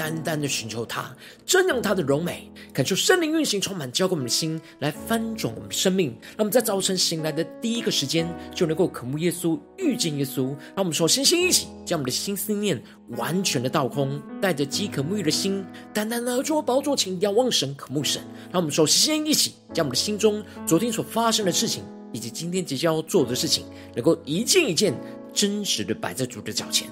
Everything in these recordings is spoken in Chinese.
单单的寻求他，瞻仰他的荣美，感受圣灵运行，充满浇灌我们的心，来翻转我们的生命。让我们在早晨醒来的第一个时间，就能够渴慕耶稣，遇见耶稣。让我们说，星星一起，将我们的心思念完全的倒空，带着饥渴沐浴的心，单单的做宝座前仰望神，渴慕神。让我们说，星星一起，将我们的心中昨天所发生的事情，以及今天即将要做的事情，能够一件一件真实的摆在主的脚前。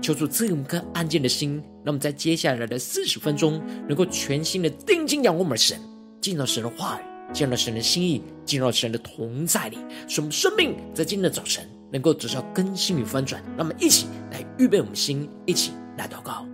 求主赐予我们颗安静的心，让我们在接下来的四十分钟，能够全心的定睛仰望我们的神，进到神的话语，进到神的心意，进入到神的同在里，使我们生命在今天的早晨能够得到更新与翻转。让我们一起来预备我们的心，一起来祷告。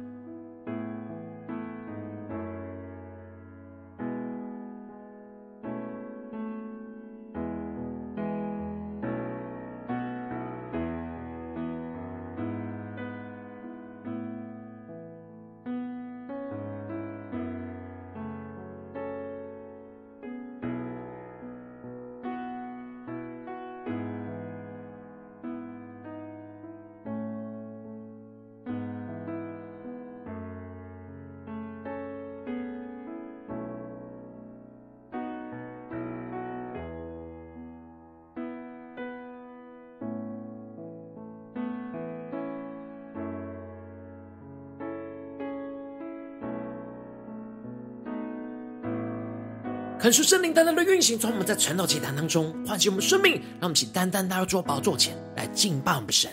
恳求圣灵单单的运行，从我们在传道祭坛当中唤醒我们生命，让我们起单单来到主宝座前来敬拜我们的神。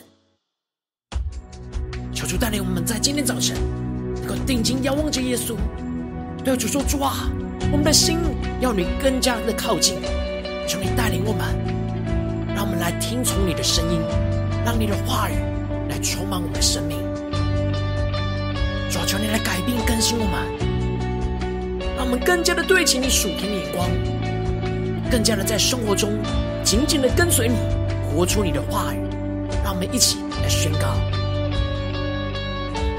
求主带领我们在今天早晨能够定睛仰望着耶稣，对主说：“主啊，我们的心要你更加的靠近，求你带领我们，让我们来听从你的声音，让你的话语来充满我们的生命。主啊，求你来改变更新我们。”让我们更加的对齐你属天的眼光，更加的在生活中紧紧的跟随你，活出你的话语。让我们一起来宣告：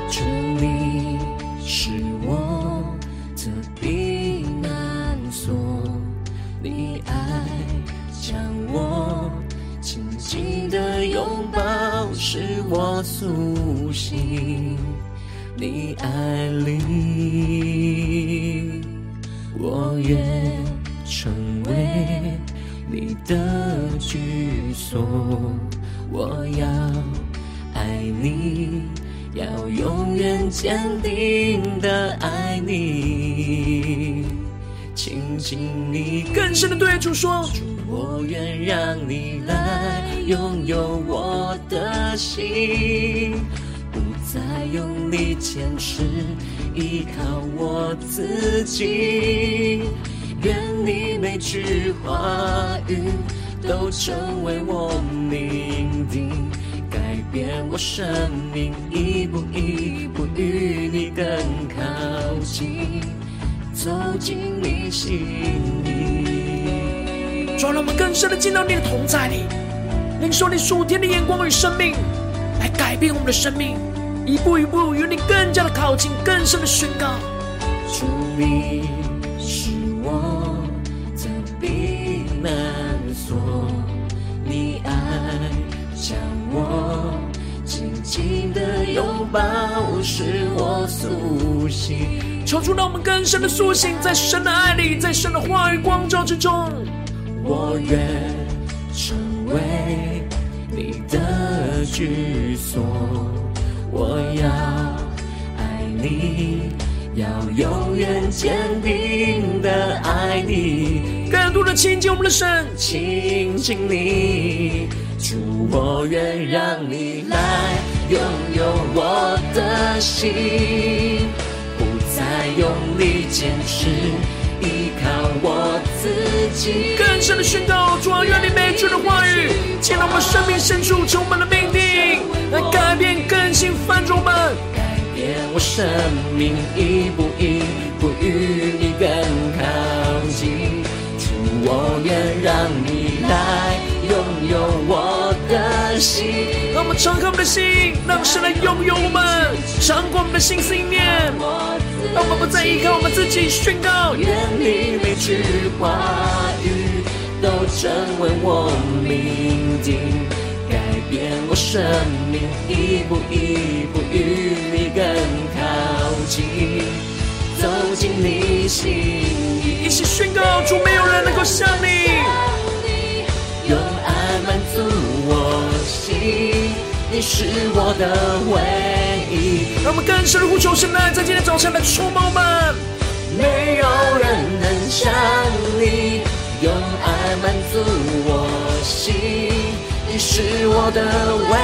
主，你是我的避难所，你爱将我紧紧的拥抱，使我苏醒，你爱里。我愿成为你的居所，我要爱你，要永远坚定的爱你，亲近你。更深的对主说：主，我愿让你来拥有我的心。再用力坚持，依靠我自己。愿你每句话语都成为我命定，改变我生命，一步一步与你更靠近，走进你心里。主，让我们更深的进到你的同在里，领受你属天的眼光与生命，来改变我们的生命。一步一步与你更加的靠近，更深的宣告。主，你是我的避难所，你爱将我紧紧的拥抱，使我苏醒。求主让我们更深的苏醒，在神的爱里，在神的话语光照之中。我愿成为你的居所。我要爱你，要永远坚定的爱你，更多的亲近我们的神，亲近你，主，我愿让你来拥有我的心，不再用力坚持，我自己。更深的宣告，主啊，愿你每句的话语，进到我们生命深处，充满了命定，来改变更新翻转我们，改变我生命，一步一步与你更靠近。主，我愿让你来拥有我的心。让我们敞开我们的心，让神来拥有我们，掌管我们的心思意念。让我们不再依靠我们自己，宣告。愿你每句话语都成为我命定，改变我生命，一步一步与你更靠近，走进你心意。一起宣告，主没有人能够像你，用爱满足，是我的唯一。让我们更深的呼求神来，在今天早晨来充满我们。没有人能像你，用爱满足我心，你是我的唯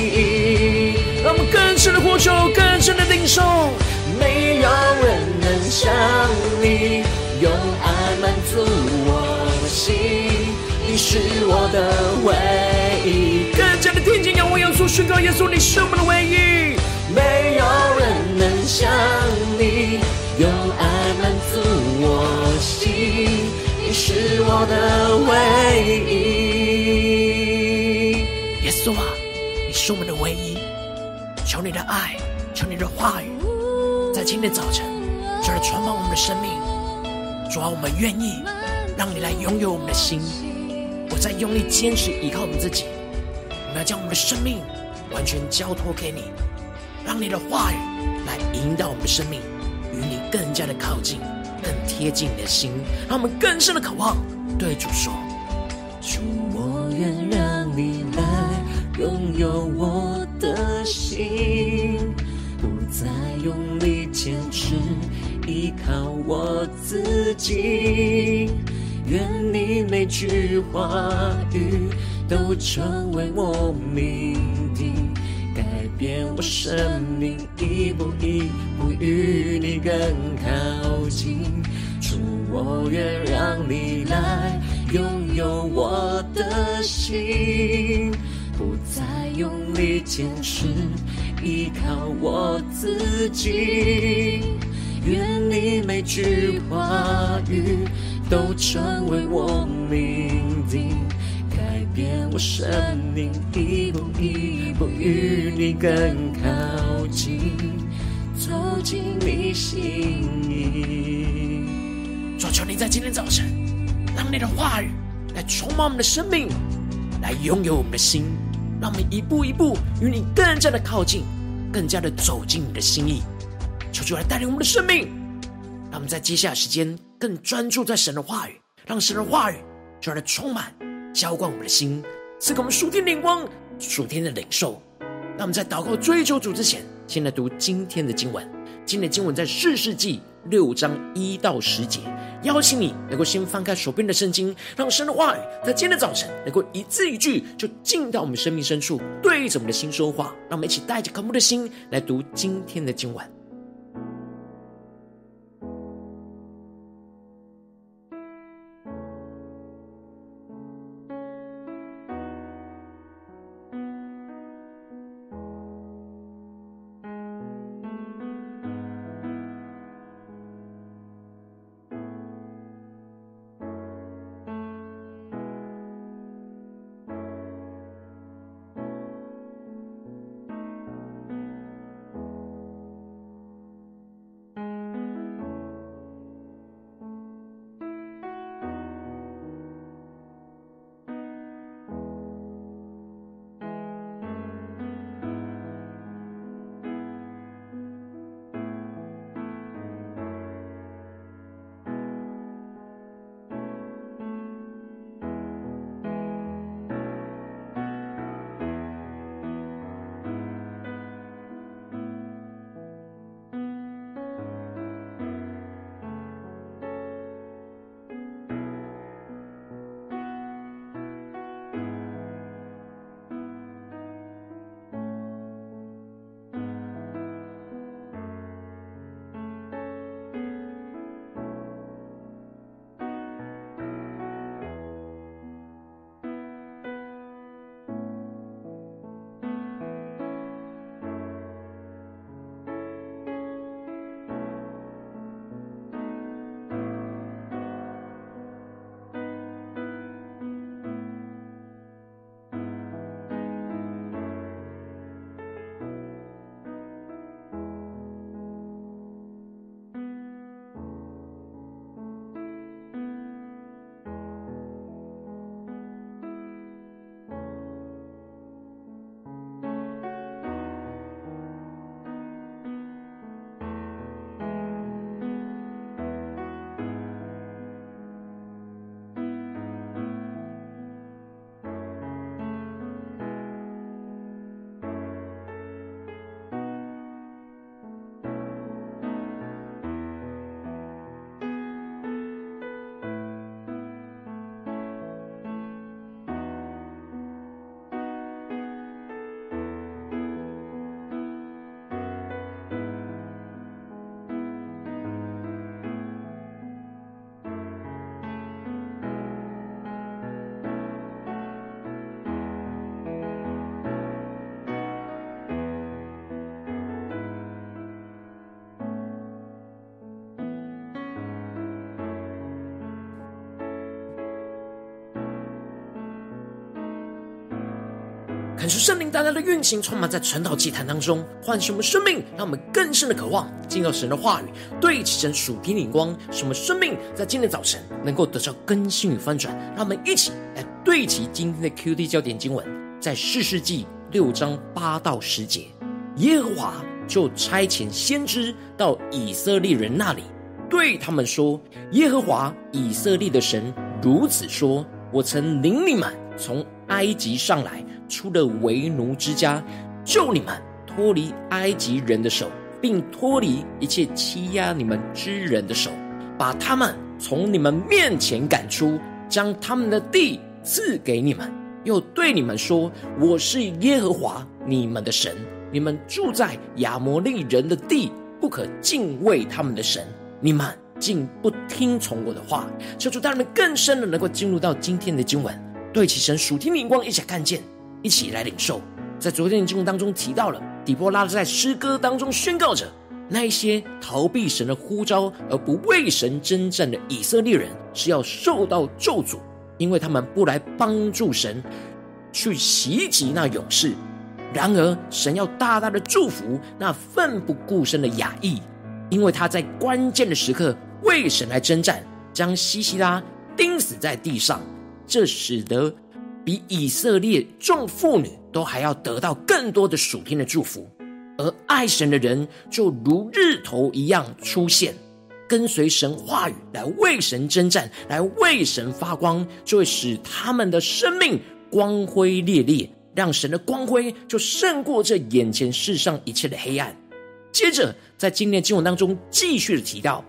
一。让我们更深的呼求，更深的领受。没有人能像你，用爱满足我心，你是我的唯一。更加的听见仰望耶稣，宣告耶稣，你是我们的唯一。没有人能像你。用爱满足我心，你是我的唯一。耶稣啊，你是我们的唯一。求你的爱，求你的话语，在今天早晨就来充满我们的生命。主啊，我们愿意让你来拥有我们的心，我在用力坚持依靠我们自己。我们要将我们的生命完全交托给你，让你的话语来引导我们的生命。与你更加的靠近，更贴近你的心，让我们更深的渴望。对主说：主，我愿让你来拥有我的心，不再用力坚持依靠我自己。愿你每句话语都成为我命定。改变我生命，一步一步与你更靠近。主，我愿让你来拥有我的心，不再用力坚持依靠我自己。愿你每句话语都成为我命定。改变我生命，一步一步与你更靠近，走进你心意。主，求你在今天早晨，让你的话语来充满我们的生命，来拥有我们的心，让我们一步一步与你更加的靠近，更加的走进你的心意。求主来带领我们的生命，让我们在接下来时间更专注在神的话语，让神的话语就来充满。浇灌我们的心，赐给我们属天灵光、属天的领受。那我们在祷告追求主之前，先来读今天的经文。今天的经文在四世纪六章一到十节。邀请你能够先翻开手边的圣经，让神的话语在今天的早晨能够一字一句就进到我们生命深处，对着我们的心说话。让我们一起带着渴慕的心来读今天的经文。恳求圣灵大大的运行，充满在晨祷祭坛当中，唤醒我们生命，让我们更深的渴望进入神的话语，对齐神属天灵光，使我们生命在今天早晨能够得到更新与翻转。让我们一起来对齐今天的 QD 焦点经文，在士师记六章八到十节，耶和华就差遣先知到以色列人那里，对他们说：“耶和华以色列的神如此说：我曾领你们从埃及上来。”出了为奴之家，救你们脱离埃及人的手，并脱离一切欺压你们之人的手，把他们从你们面前赶出，将他们的地赐给你们，又对你们说：“我是耶和华你们的神。你们住在亚摩利人的地，不可敬畏他们的神。你们竟不听从我的话，求主带你们更深的能够进入到今天的经文，对齐神属天灵光，一起看见。”一起来领受，在昨天的经文当中提到了，底波拉在诗歌当中宣告着，那一些逃避神的呼召而不为神征战的以色列人是要受到咒诅，因为他们不来帮助神去袭击那勇士。然而，神要大大的祝福那奋不顾身的雅意，因为他在关键的时刻为神来征战，将西西拉钉死在地上，这使得。比以色列众妇女都还要得到更多的属天的祝福，而爱神的人就如日头一样出现，跟随神话语来为神征战，来为神发光，就会使他们的生命光辉烈烈，让神的光辉就胜过这眼前世上一切的黑暗。接着，在今天的经文当中继续的提到，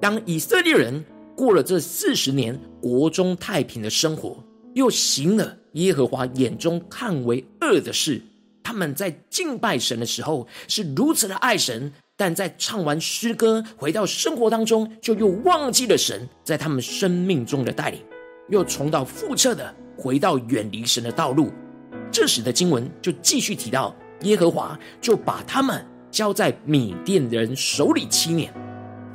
当以色列人过了这四十年国中太平的生活。又行了耶和华眼中看为恶的事。他们在敬拜神的时候是如此的爱神，但在唱完诗歌回到生活当中，就又忘记了神在他们生命中的带领，又重蹈覆辙的回到远离神的道路。这时的经文就继续提到，耶和华就把他们交在米甸人手里七年。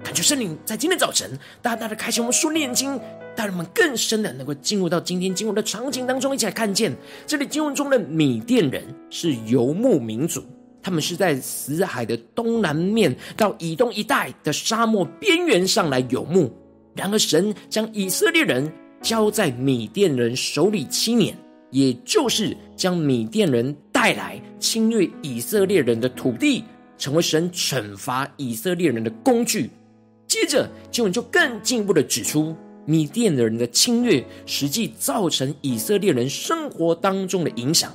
感觉圣灵在今天早晨大大的开启我们书念经。带人们更深的能够进入到今天经文的场景当中，一起来看见这里经文中的米甸人是游牧民族，他们是在死海的东南面到以东一带的沙漠边缘上来游牧。然而，神将以色列人交在米甸人手里七年，也就是将米甸人带来侵略以色列人的土地，成为神惩罚以色列人的工具。接着，经文就更进一步的指出。米甸人的侵略，实际造成以色列人生活当中的影响，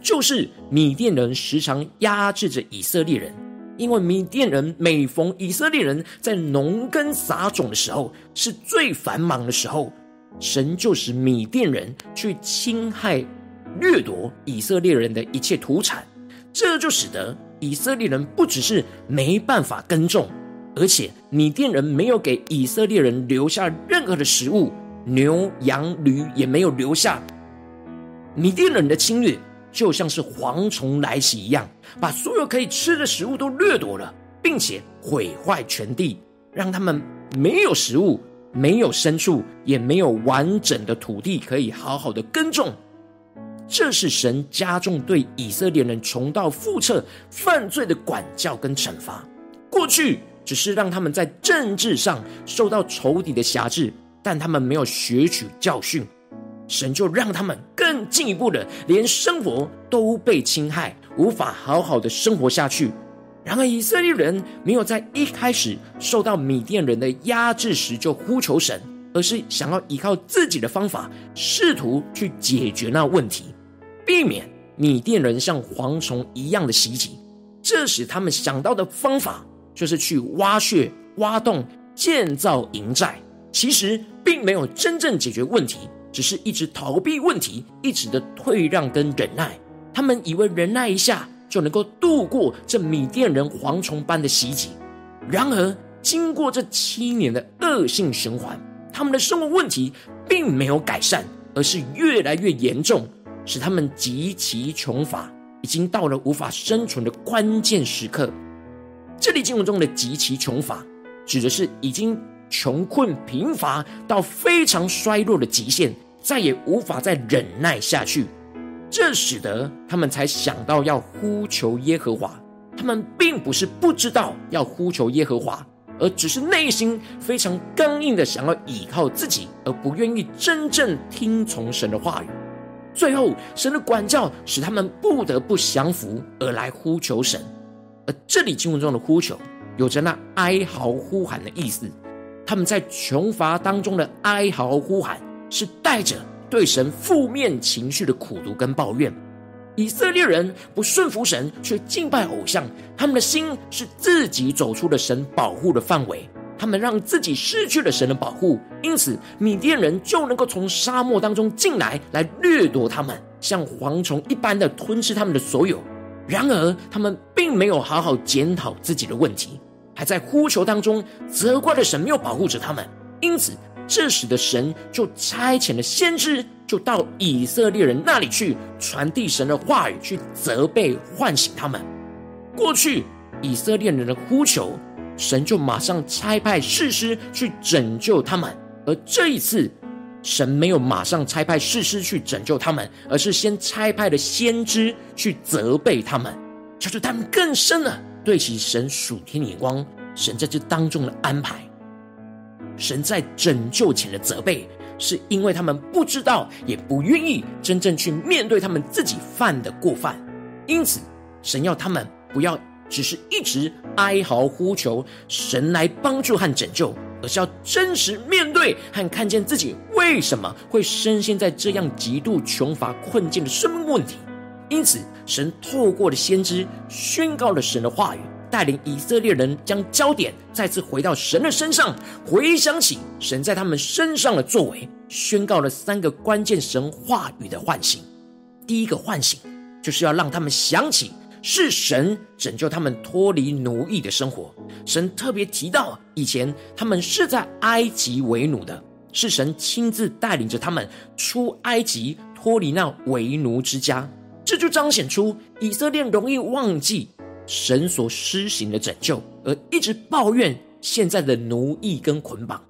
就是米甸人时常压制着以色列人，因为米甸人每逢以色列人在农耕撒种的时候，是最繁忙的时候，神就使米甸人去侵害、掠夺以色列人的一切土产，这就使得以色列人不只是没办法耕种。而且米甸人没有给以色列人留下任何的食物，牛羊驴也没有留下。米甸人的侵略就像是蝗虫来袭一样，把所有可以吃的食物都掠夺了，并且毁坏全地，让他们没有食物，没有牲畜，也没有完整的土地可以好好的耕种。这是神加重对以色列人重蹈覆辙犯罪的管教跟惩罚。过去。只是让他们在政治上受到仇敌的辖制，但他们没有学取教训，神就让他们更进一步的，连生活都被侵害，无法好好的生活下去。然而以色列人没有在一开始受到米甸人的压制时就呼求神，而是想要依靠自己的方法，试图去解决那问题，避免米甸人像蝗虫一样的袭击。这时他们想到的方法。就是去挖穴、挖洞、建造营寨，其实并没有真正解决问题，只是一直逃避问题，一直的退让跟忍耐。他们以为忍耐一下就能够度过这米甸人蝗虫般的袭击，然而经过这七年的恶性循环，他们的生活问题并没有改善，而是越来越严重，使他们极其穷乏，已经到了无法生存的关键时刻。这里经文中的极其穷乏，指的是已经穷困贫乏到非常衰弱的极限，再也无法再忍耐下去。这使得他们才想到要呼求耶和华。他们并不是不知道要呼求耶和华，而只是内心非常刚硬的想要依靠自己，而不愿意真正听从神的话语。最后，神的管教使他们不得不降服，而来呼求神。而这里经文中的呼求，有着那哀嚎呼喊的意思。他们在穷乏当中的哀嚎呼喊，是带着对神负面情绪的苦毒跟抱怨。以色列人不顺服神，却敬拜偶像，他们的心是自己走出了神保护的范围。他们让自己失去了神的保护，因此米甸人就能够从沙漠当中进来，来掠夺他们，像蝗虫一般的吞噬他们的所有。然而，他们并没有好好检讨自己的问题，还在呼求当中责怪了神没有保护着他们。因此，这时的神就差遣了先知，就到以色列人那里去传递神的话语，去责备、唤醒他们。过去以色列人的呼求。神就马上差派士师去拯救他们，而这一次，神没有马上差派士师去拯救他们，而是先差派了先知去责备他们，叫做他们更深的对齐神属天的眼光。神在这当中的安排，神在拯救前的责备，是因为他们不知道，也不愿意真正去面对他们自己犯的过犯，因此，神要他们不要。只是一直哀嚎呼求神来帮助和拯救，而是要真实面对和看见自己为什么会深陷在这样极度穷乏困境的生命问题。因此，神透过了先知宣告了神的话语，带领以色列人将焦点再次回到神的身上，回想起神在他们身上的作为，宣告了三个关键神话语的唤醒。第一个唤醒，就是要让他们想起。是神拯救他们脱离奴役的生活。神特别提到，以前他们是在埃及为奴的，是神亲自带领着他们出埃及，脱离那为奴之家。这就彰显出以色列容易忘记神所施行的拯救，而一直抱怨现在的奴役跟捆绑。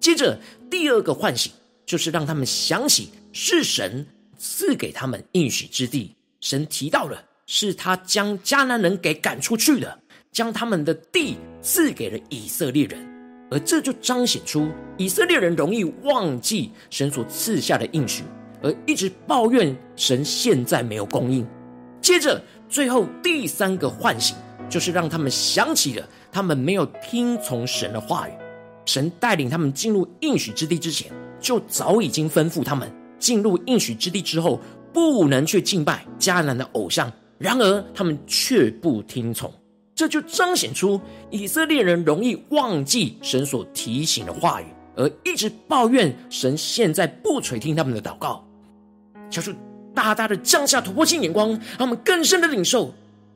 接着，第二个唤醒就是让他们想起是神赐给他们应许之地。神提到了。是他将迦南人给赶出去的，将他们的地赐给了以色列人，而这就彰显出以色列人容易忘记神所赐下的应许，而一直抱怨神现在没有供应。接着，最后第三个唤醒，就是让他们想起了他们没有听从神的话语。神带领他们进入应许之地之前，就早已经吩咐他们进入应许之地之后，不能去敬拜迦南的偶像。然而，他们却不听从，这就彰显出以色列人容易忘记神所提醒的话语，而一直抱怨神现在不垂听他们的祷告。求主大大的降下突破性眼光，让他们更深的领受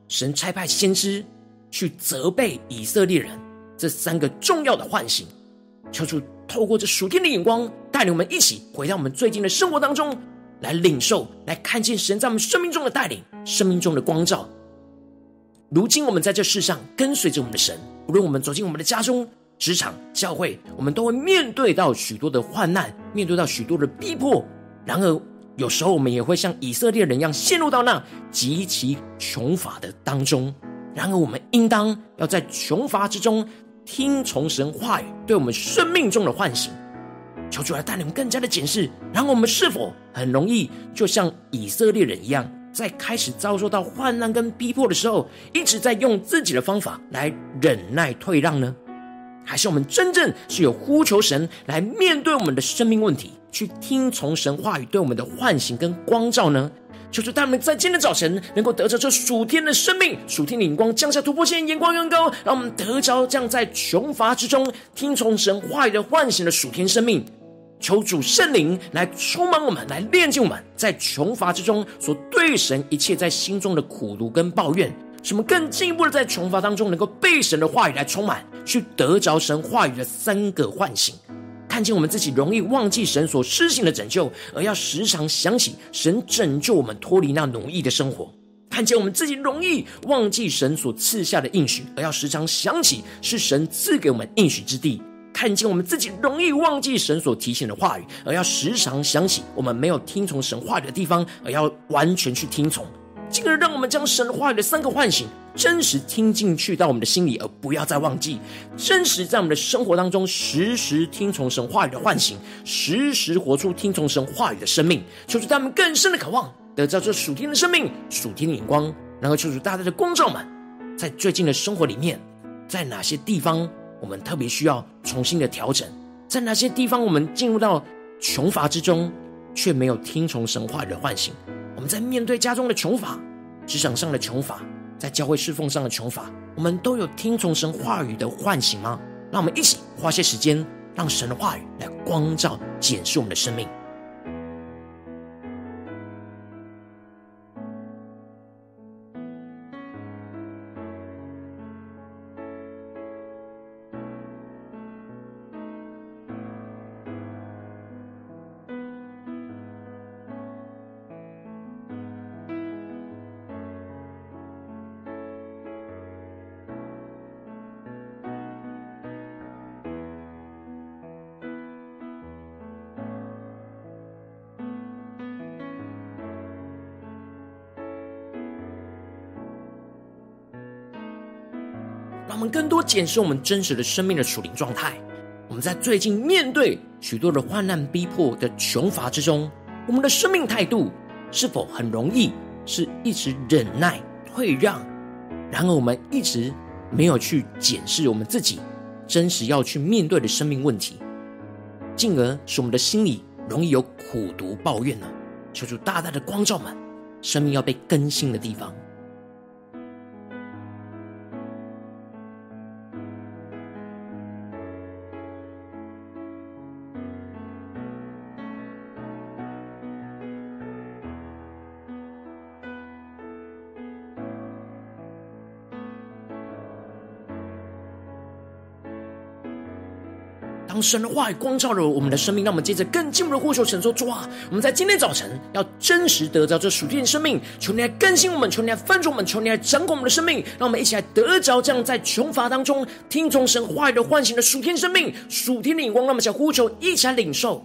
神差派先知去责备以色列人这三个重要的唤醒。求主透过这属天的眼光，带领我们一起回到我们最近的生活当中。来领受，来看见神在我们生命中的带领，生命中的光照。如今我们在这世上跟随着我们的神，无论我们走进我们的家中、职场、教会，我们都会面对到许多的患难，面对到许多的逼迫。然而，有时候我们也会像以色列人一样，陷入到那极其穷乏的当中。然而，我们应当要在穷乏之中听从神话语，对我们生命中的唤醒。求主来带领我们更加的检视，然后我们是否很容易就像以色列人一样，在开始遭受到患难跟逼迫的时候，一直在用自己的方法来忍耐退让呢？还是我们真正是有呼求神来面对我们的生命问题，去听从神话语对我们的唤醒跟光照呢？求主带我们在今天早晨能够得着这属天的生命，属天的眼光降下突破线，眼光更高，让我们得着这样在穷乏之中听从神话语的唤醒的属天生命。求主圣灵来充满我们，来炼净我们，在穷乏之中所对神一切在心中的苦毒跟抱怨，什么更进一步的在穷乏当中能够被神的话语来充满，去得着神话语的三个唤醒，看见我们自己容易忘记神所施行的拯救，而要时常想起神拯救我们脱离那奴役的生活；看见我们自己容易忘记神所赐下的应许，而要时常想起是神赐给我们应许之地。看见我们自己容易忘记神所提醒的话语，而要时常想起我们没有听从神话语的地方，而要完全去听从，进而让我们将神话语的三个唤醒真实听进去到我们的心里，而不要再忘记。真实在我们的生活当中，时时听从神话语的唤醒，时时活出听从神话语的生命，求主他们更深的渴望，得到这属天的生命、属天的眼光，然后求主大大的光照们，在最近的生活里面，在哪些地方我们特别需要重新的调整？在哪些地方我们进入到穷乏之中，却没有听从神话语的唤醒？我们在面对家中的穷乏、职场上的穷乏、在教会侍奉上的穷乏，我们都有听从神话语的唤醒吗？让我们一起花些时间，让神的话语来光照、检视我们的生命。检视我们真实的生命的属灵状态。我们在最近面对许多的患难逼迫的穷乏之中，我们的生命态度是否很容易是一直忍耐退让？然而，我们一直没有去检视我们自己真实要去面对的生命问题，进而使我们的心里容易有苦毒抱怨呢？求主大大的光照们，生命要被更新的地方。神的话语光照着我们的生命，让我们接着更进一步的呼求神说：主啊，我们在今天早晨要真实得着这属天的生命，求你来更新我们，求你来翻转我们，求你来掌管我们的生命，让我们一起来得着这样在穷乏当中听从神话语的唤醒的属天生命、属天的眼光，让我们想呼求，一起来领受。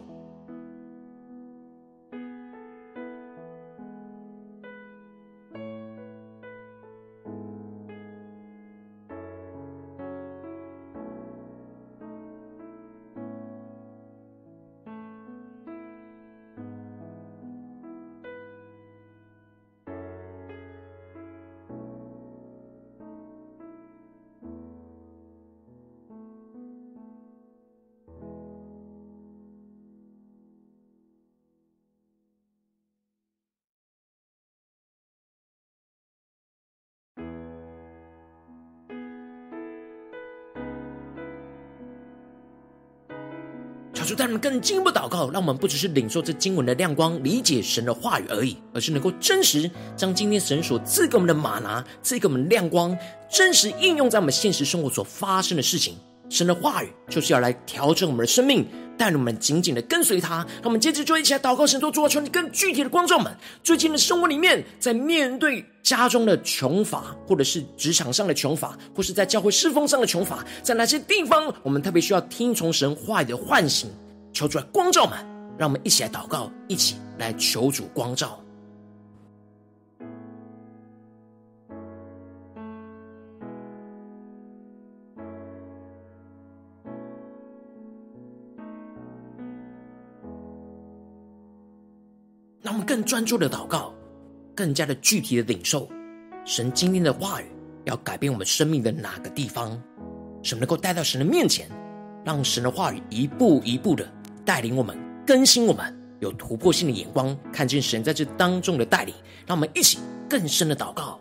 主，他们更进一步祷告，让我们不只是领受这经文的亮光，理解神的话语而已，而是能够真实将今天神所赐给我们的马拿，赐给我们亮光，真实应用在我们现实生活所发生的事情。神的话语就是要来调整我们的生命，带领我们紧紧的跟随他。让我们接着就一起来祷告，神说：主啊，求你更具体的光照们，最近的生活里面，在面对家中的穷乏，或者是职场上的穷乏，或是在教会侍奉上的穷乏，在哪些地方我们特别需要听从神话语的唤醒？求主来光照们，让我们一起来祷告，一起来求主光照。更专注的祷告，更加的具体的领受神今天的话语，要改变我们生命的哪个地方？什么能够带到神的面前，让神的话语一步一步的带领我们，更新我们，有突破性的眼光，看见神在这当中的带领。让我们一起更深的祷告。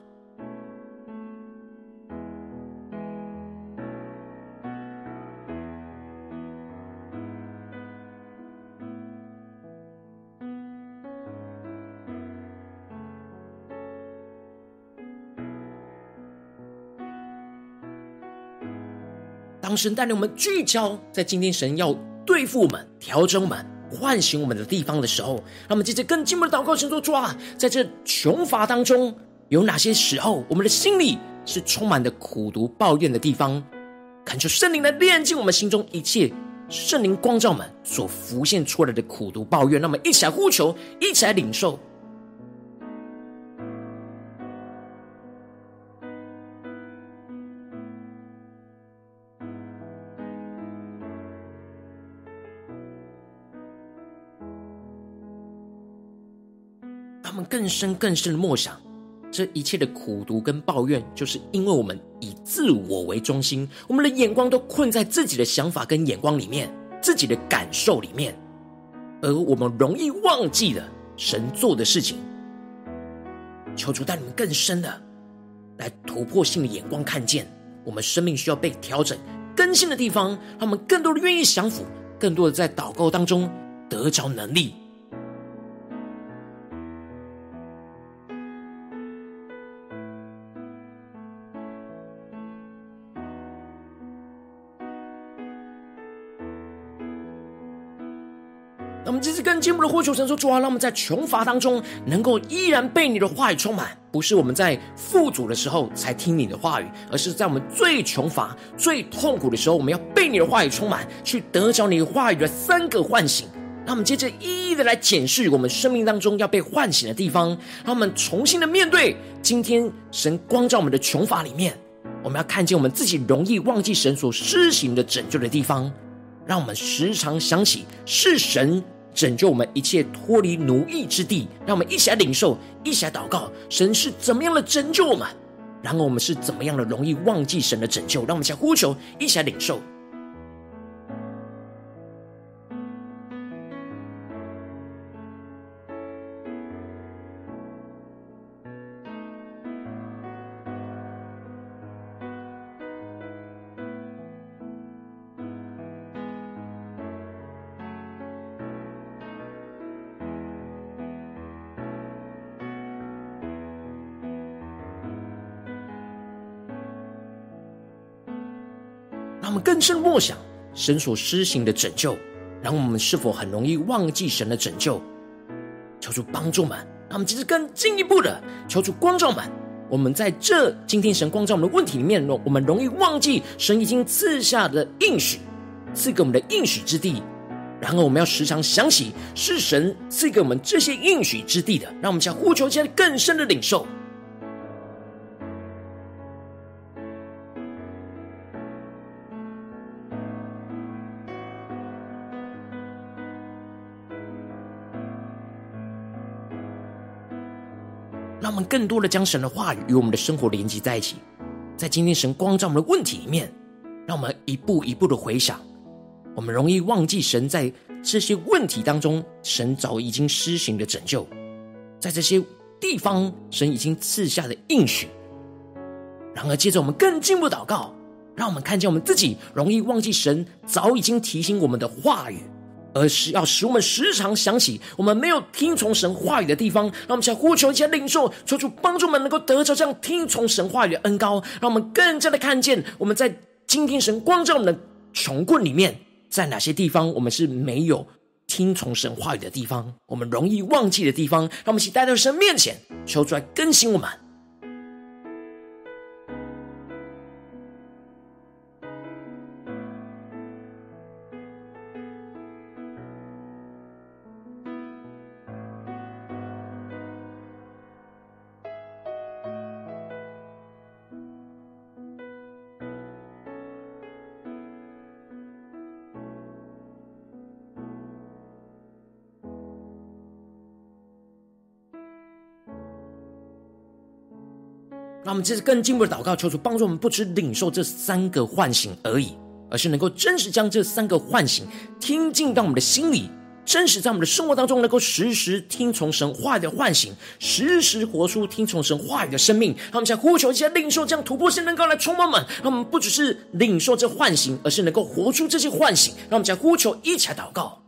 当神带领我们聚焦在今天神要对付我们、调整我们、唤醒我们的地方的时候，让我们接着更进一步的祷告，神说：主啊，在这穷乏当中，有哪些时候我们的心里是充满的苦毒、抱怨的地方？恳求圣灵来炼净我们心中一切圣灵光照们所浮现出来的苦毒抱怨，那么一起来呼求，一起来领受。更深更深的默想。这一切的苦读跟抱怨，就是因为我们以自我为中心，我们的眼光都困在自己的想法跟眼光里面，自己的感受里面，而我们容易忘记了神做的事情。求主带你们更深的来突破性的眼光，看见我们生命需要被调整、更新的地方，让我们更多的愿意降服，更多的在祷告当中得着能力。那我们这次更进一步的呼求神说：主啊，让我们在穷乏当中，能够依然被你的话语充满。不是我们在富足的时候才听你的话语，而是在我们最穷乏、最痛苦的时候，我们要被你的话语充满，去得着你话语的三个唤醒。那我们接着一一的来检视我们生命当中要被唤醒的地方，让我们重新的面对今天神光照我们的穷乏里面，我们要看见我们自己容易忘记神所施行的拯救的地方，让我们时常想起是神。拯救我们一切脱离奴役之地，让我们一起来领受，一起来祷告。神是怎么样的拯救我们？然后我们是怎么样的容易忘记神的拯救？让我们一起来呼求，一起来领受。更深默想神所施行的拯救，然后我们是否很容易忘记神的拯救？求主帮助们，让我们其实更进一步的求主光照们。我们在这今天神光照我们的问题里面，我们容易忘记神已经赐下的应许，赐给我们的应许之地。然后我们要时常想起是神赐给我们这些应许之地的，让我们想呼求起来更深的领受。我们更多的将神的话语与我们的生活连接在一起，在今天神光照我们的问题里面，让我们一步一步的回想，我们容易忘记神在这些问题当中，神早已经施行的拯救，在这些地方，神已经赐下的应许。然而，接着我们更进一步祷告，让我们看见我们自己容易忘记神早已经提醒我们的话语。而是要使我们时常想起我们没有听从神话语的地方，让我们想呼求一些领受，求主帮助我们能够得着这样听从神话语的恩膏，让我们更加的看见我们在今天神光照我们的穷困里面，在哪些地方我们是没有听从神话语的地方，我们容易忘记的地方，让我们一起带到神面前，求主来更新我们。让我们这次更进一步的祷告，求主帮助我们，不只领受这三个唤醒而已，而是能够真实将这三个唤醒听进到我们的心里，真实在我们的生活当中，能够时时听从神话语的唤醒，时时活出听从神话语的生命。让我们想呼求一下领受这样突破性能够来充满们，让我们不只是领受这唤醒，而是能够活出这些唤醒。让我们想呼求一起来祷告。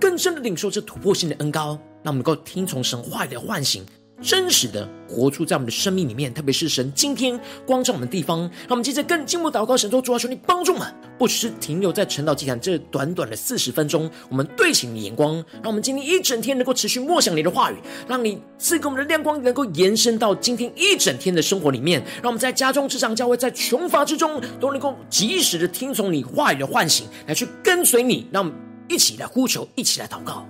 更深的领受这突破性的恩膏，让我们能够听从神话语的唤醒。真实的活出在我们的生命里面，特别是神今天光照我们的地方，让我们接着更进一步祷告，神说主啊，求你帮助我们，不只是停留在晨祷祭坛这短短的四十分钟，我们对齐你的眼光，让我们今天一整天能够持续默想你的话语，让你赐给我们的亮光能够延伸到今天一整天的生活里面，让我们在家中、职场、教会，在穷乏之中都能够及时的听从你话语的唤醒，来去跟随你，让我们一起来呼求，一起来祷告。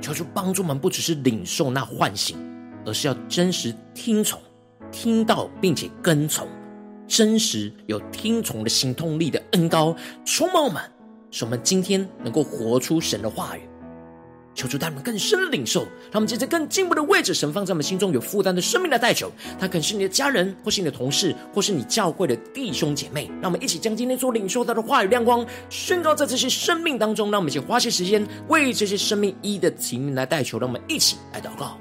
求主帮助我们，不只是领受那唤醒，而是要真实听从，听到并且跟从，真实有听从的行动力的恩膏充满我们，使我们今天能够活出神的话语。求主带我们更深的领受，让我们接着更进步的位置，神放在我们心中有负担的生命来代求。他可能是你的家人，或是你的同事，或是你教会的弟兄姐妹。让我们一起将今天所领受到的话语亮光宣告在这些生命当中。让我们一起花些时间为这些生命一的情命来代求。让我们一起来祷告。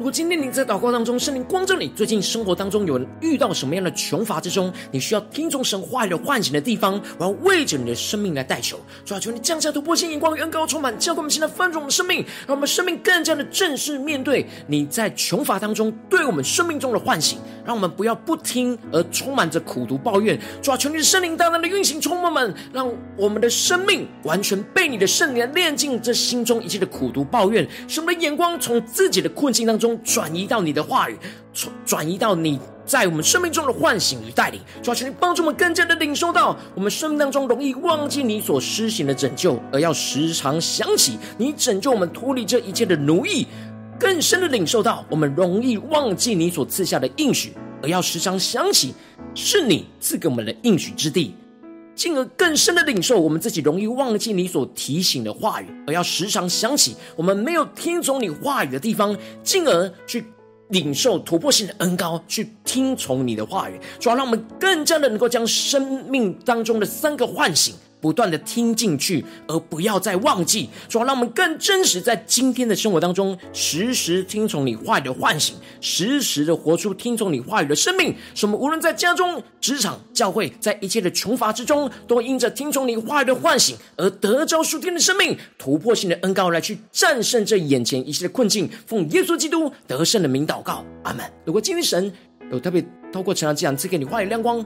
如果今天你在祷告当中，圣灵光照你，最近生活当中有遇到什么样的穷乏之中，你需要听从神话语的唤醒的地方，我要为着你的生命来代求，主啊，求你降下突破性眼光，恩膏充满，教灌我们现在翻转我们生命，让我们生命更加的正式面对你在穷乏当中对我们生命中的唤醒，让我们不要不听而充满着苦读抱怨，主啊，求你的圣灵大胆的运行充满们，让我们的生命完全被你的圣灵炼净这心中一切的苦读抱怨，使我们的眼光从自己的困境当中。转移到你的话语，转转移到你在我们生命中的唤醒与带领，主啊，求你帮助我们更加的领受到我们生命当中容易忘记你所施行的拯救，而要时常想起你拯救我们脱离这一切的奴役；更深的领受到我们容易忘记你所赐下的应许，而要时常想起是你赐给我们的应许之地。进而更深的领受，我们自己容易忘记你所提醒的话语，而要时常想起我们没有听从你话语的地方，进而去领受突破性的恩膏，去听从你的话语，主要让我们更加的能够将生命当中的三个唤醒。不断的听进去，而不要再忘记。主要让我们更真实，在今天的生活当中，时时听从你话语的唤醒，时时的活出听从你话语的生命。使我们无论在家中、职场、教会，在一切的穷乏之中，都因着听从你话语的唤醒，而得着属天的生命，突破性的恩膏来去战胜这眼前一切的困境。奉耶稣基督得胜的名祷告，阿门。如果今天神有特别透过晨祷祭坛赐给你话语亮光，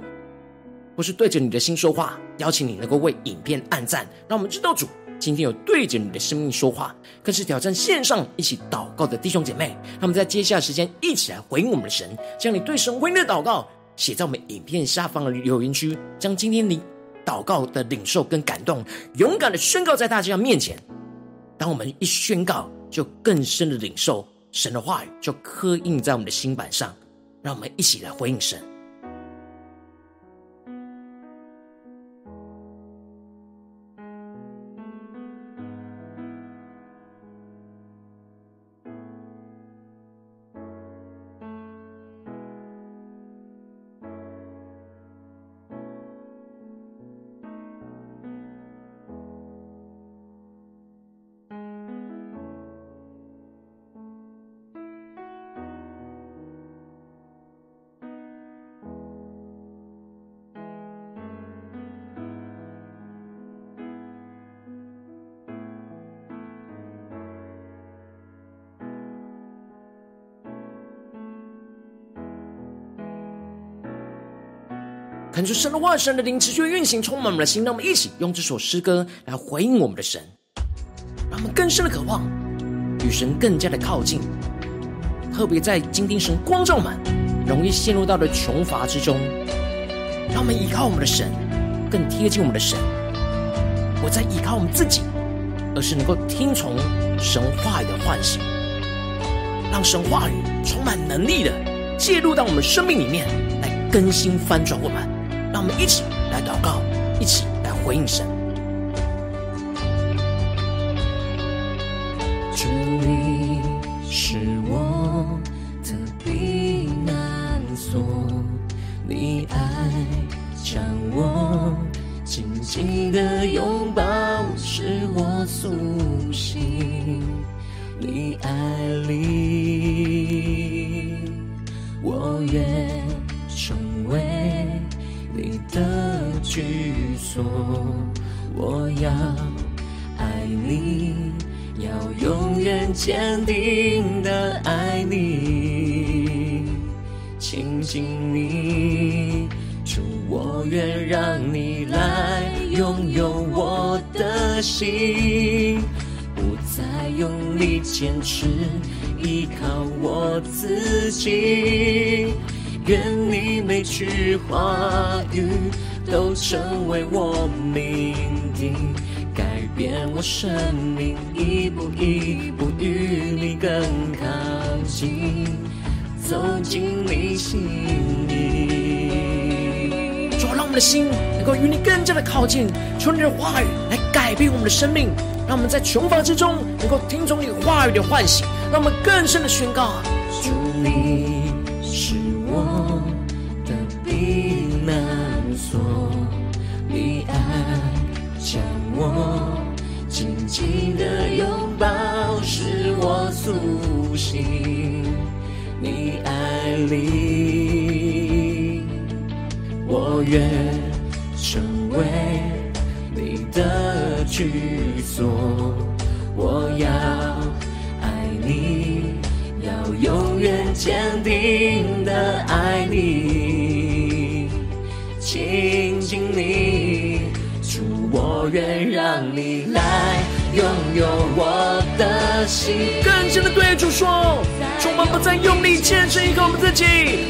或是对着你的心说话，邀请你能够为影片按赞，让我们知道主今天有对着你的生命说话，更是挑战线上一起祷告的弟兄姐妹。他们在接下来时间一起来回应我们的神，将你对神回应的祷告写在我们影片下方的留言区，将今天你祷告的领受跟感动，勇敢的宣告在大家面前。当我们一宣告，就更深的领受神的话语，就刻印在我们的心版上。让我们一起来回应神。恳求神的话，神的灵持续运行，充满我们的心。让我们一起用这首诗歌来回应我们的神，让我们更深的渴望与神更加的靠近。特别在今天神光照满，容易陷入到的穷乏之中，让我们依靠我们的神，更贴近我们的神。不再依靠我们自己，而是能够听从神话语的唤醒，让神话语充满能力的介入到我们生命里面，来更新翻转我们。让我们一起来祷告，一起来回应神。主，你是我的避难所，你爱将我紧紧的拥抱，使我苏醒。你爱里，坚定的爱你，亲近你，主，我愿让你来拥有我的心，不再用力坚持，依靠我自己。愿你每句话语都成为我命定，变我生命，一步一步与你更靠近，走进你心里。主，让我们的心能够与你更加的靠近，求你的话语来改变我们的生命，让我们在穷乏之中能够听从你话语的唤醒，让我们更深的宣告：主你。紧的拥抱，使我苏醒。你爱里，我愿成为你的居所。我要爱你，要永远坚定的爱你，亲近你。我愿让你来拥有我的心，更深的对主说，主，我们不再用力坚持依靠我们自己，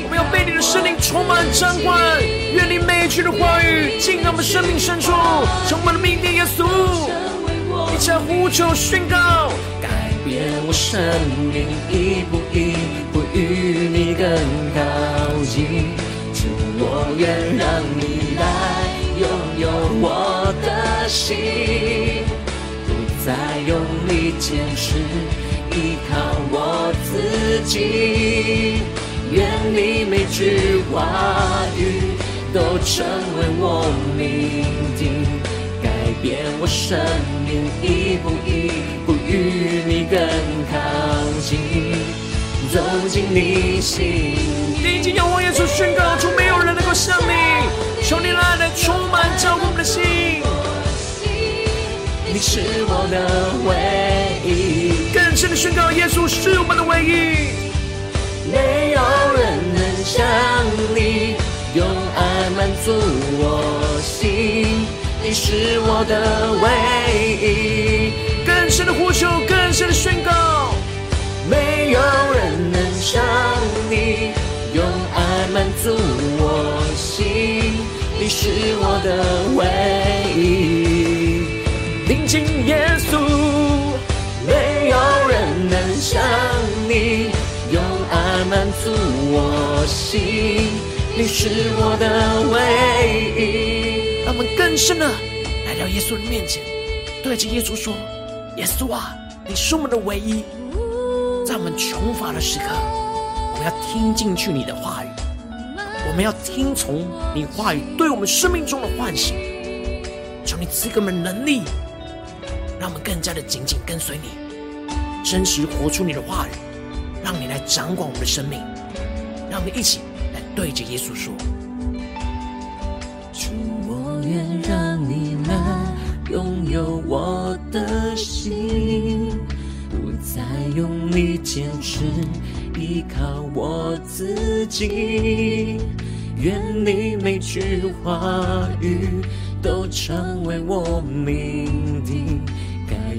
我们要被你的圣灵充满掌管。愿你每句的话语进到我们生命深处，充满了命定耶稣，一起呼求宣告，改变我生命，一步一步与你更靠近。主，我愿让你来。拥有我的心，再用力坚持，依靠我自己。愿你每句话语都成为我命定，改变我生命，一步一步与你更靠近，走进你心。你已经仰望耶稣宣告出，没有人能够像你。求你来是我的唯一。更深的宣告，耶稣是我们的唯一。没有人能像你，用爱满足我心。你是我的唯一。更深的呼求，更深的宣告，没有人能像你，用爱满足我心。你是我的唯一，临近耶稣，没有人能像你，用爱满足我心。你是我的唯一，让我们更深的来到耶稣的面前，对着耶稣说：“耶稣啊，你是我们的唯一，在我们穷乏的时刻，我们要听进去你的话语。”我们要听从你话语对我们生命中的唤醒，求你赐给我们能力，让我们更加的紧紧跟随你，真实活出你的话语，让你来掌管我们的生命。让我们一起来对着耶稣说：主，我愿让你来拥有我的心，不再用力坚持。依靠我自己，愿你每句话语都成为我命定，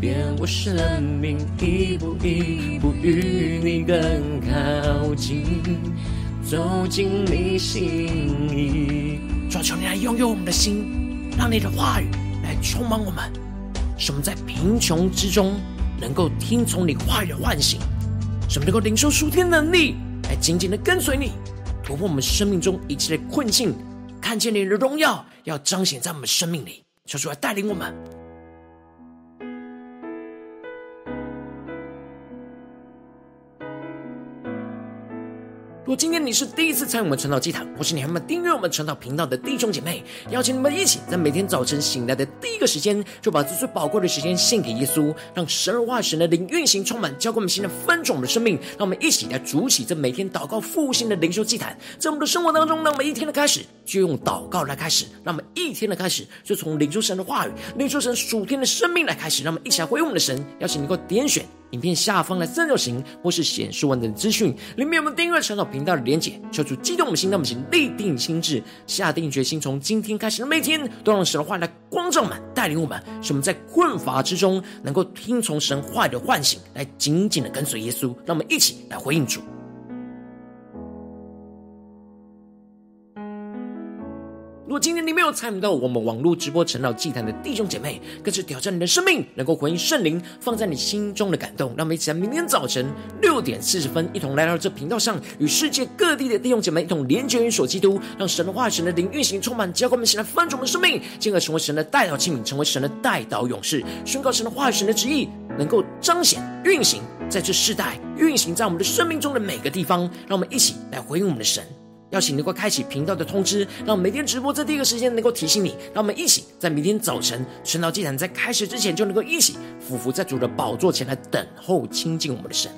变我生命，一步一步与你更靠近，走进你心里。主，求你来拥有我们的心，让你的话语来充满我们，使我们在贫穷之中。能够听从你话语的唤醒，使我们能够领受属天的能力，来紧紧的跟随你，突破我们生命中一切的困境，看见你的荣耀要彰显在我们生命里，求主来带领我们。如果今天你是第一次参与我们传道祭坛，或是你还没有订阅我们传道频道的弟兄姐妹，邀请你们一起在每天早晨醒来的第一个时间，就把这最宝贵的时间献给耶稣，让神的话语、神的灵运行充满，浇灌我们新的分种的生命。让我们一起来筑起这每天祷告复兴的灵修祭坛，在我们的生活当中，让我们一天的开始就用祷告来开始，让我们一天的开始就从领受神的话语、领受神属天的生命来开始，让我们一起来回应我们的神。邀请你能够点选。影片下方的三角形，或是显示完整资讯，里面有我们订阅传道频道的连结，求主激动我们心，让我们请立定心智，下定决心，从今天开始的每天，都让神的话来光照们，带领我们，使我们在困乏之中，能够听从神话的唤醒，来紧紧的跟随耶稣，让我们一起来回应主。如果今天你没有参与到我们网络直播晨祷祭坛的弟兄姐妹，更是挑战你的生命，能够回应圣灵放在你心中的感动。让我们一起在明天早晨六点四十分，一同来到这频道上，与世界各地的弟兄姐妹一同连结、元首基督，让神的话语、神的灵运行充满，浇灌我们现在翻转我们的生命，进而成为神的代祷器皿，成为神的代祷勇士，宣告神的话语、神的旨意能够彰显运行在这世代，运行在我们的生命中的每个地方。让我们一起来回应我们的神。邀请能够开启频道的通知，让每天直播在第一个时间能够提醒你。让我们一起在明天早晨晨祷祭坛在开始之前，就能够一起俯伏在主的宝座前来等候亲近我们的神。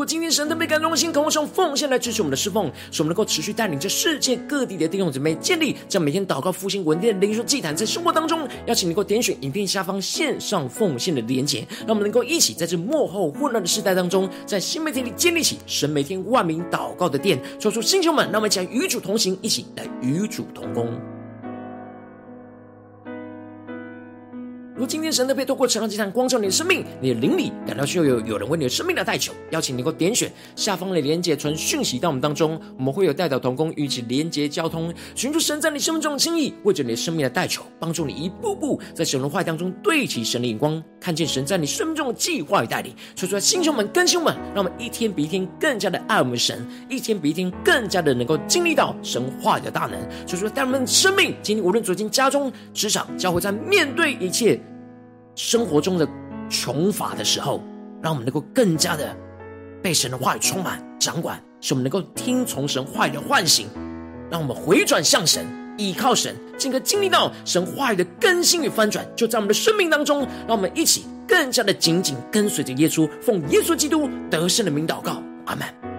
如果今天神特别感动的心，渴望用奉献来支持我们的侍奉，使我们能够持续带领着世界各地的弟兄姊妹建立这样每天祷告复兴稳定的灵修祭坛，在生活当中，邀请能够点选影片下方线上奉献的连结，让我们能够一起在这幕后混乱的时代当中，在新媒体里建立起神每天万名祷告的殿，说出星球们，让我们一起来与主同行，一起来与主同工。如今天神特别透过晨祷祭坛光照你的生命，你的灵里感到需要有有人为你的生命来代求，邀请你能够点选下方的连结传讯息到我们当中，我们会有代祷同工与其连结交通，寻求神在你生命中的心意，为着你的生命来代求，帮助你一步步在神的话当中对齐神的眼光，看见神在你生命中的计划与带领。说出来，弟兄们、更新们，让我们一天比一天更加的爱我们神，一天比一天更加的能够经历到神话的大能。说出来，带我们生命今天无论走进家中、职场、教会，在面对一切。生活中的穷乏的时候，让我们能够更加的被神的话语充满掌管，使我们能够听从神话语的唤醒，让我们回转向神，依靠神，进而经历到神话语的更新与翻转，就在我们的生命当中。让我们一起更加的紧紧跟随着耶稣，奉耶稣基督得胜的名祷告，阿门。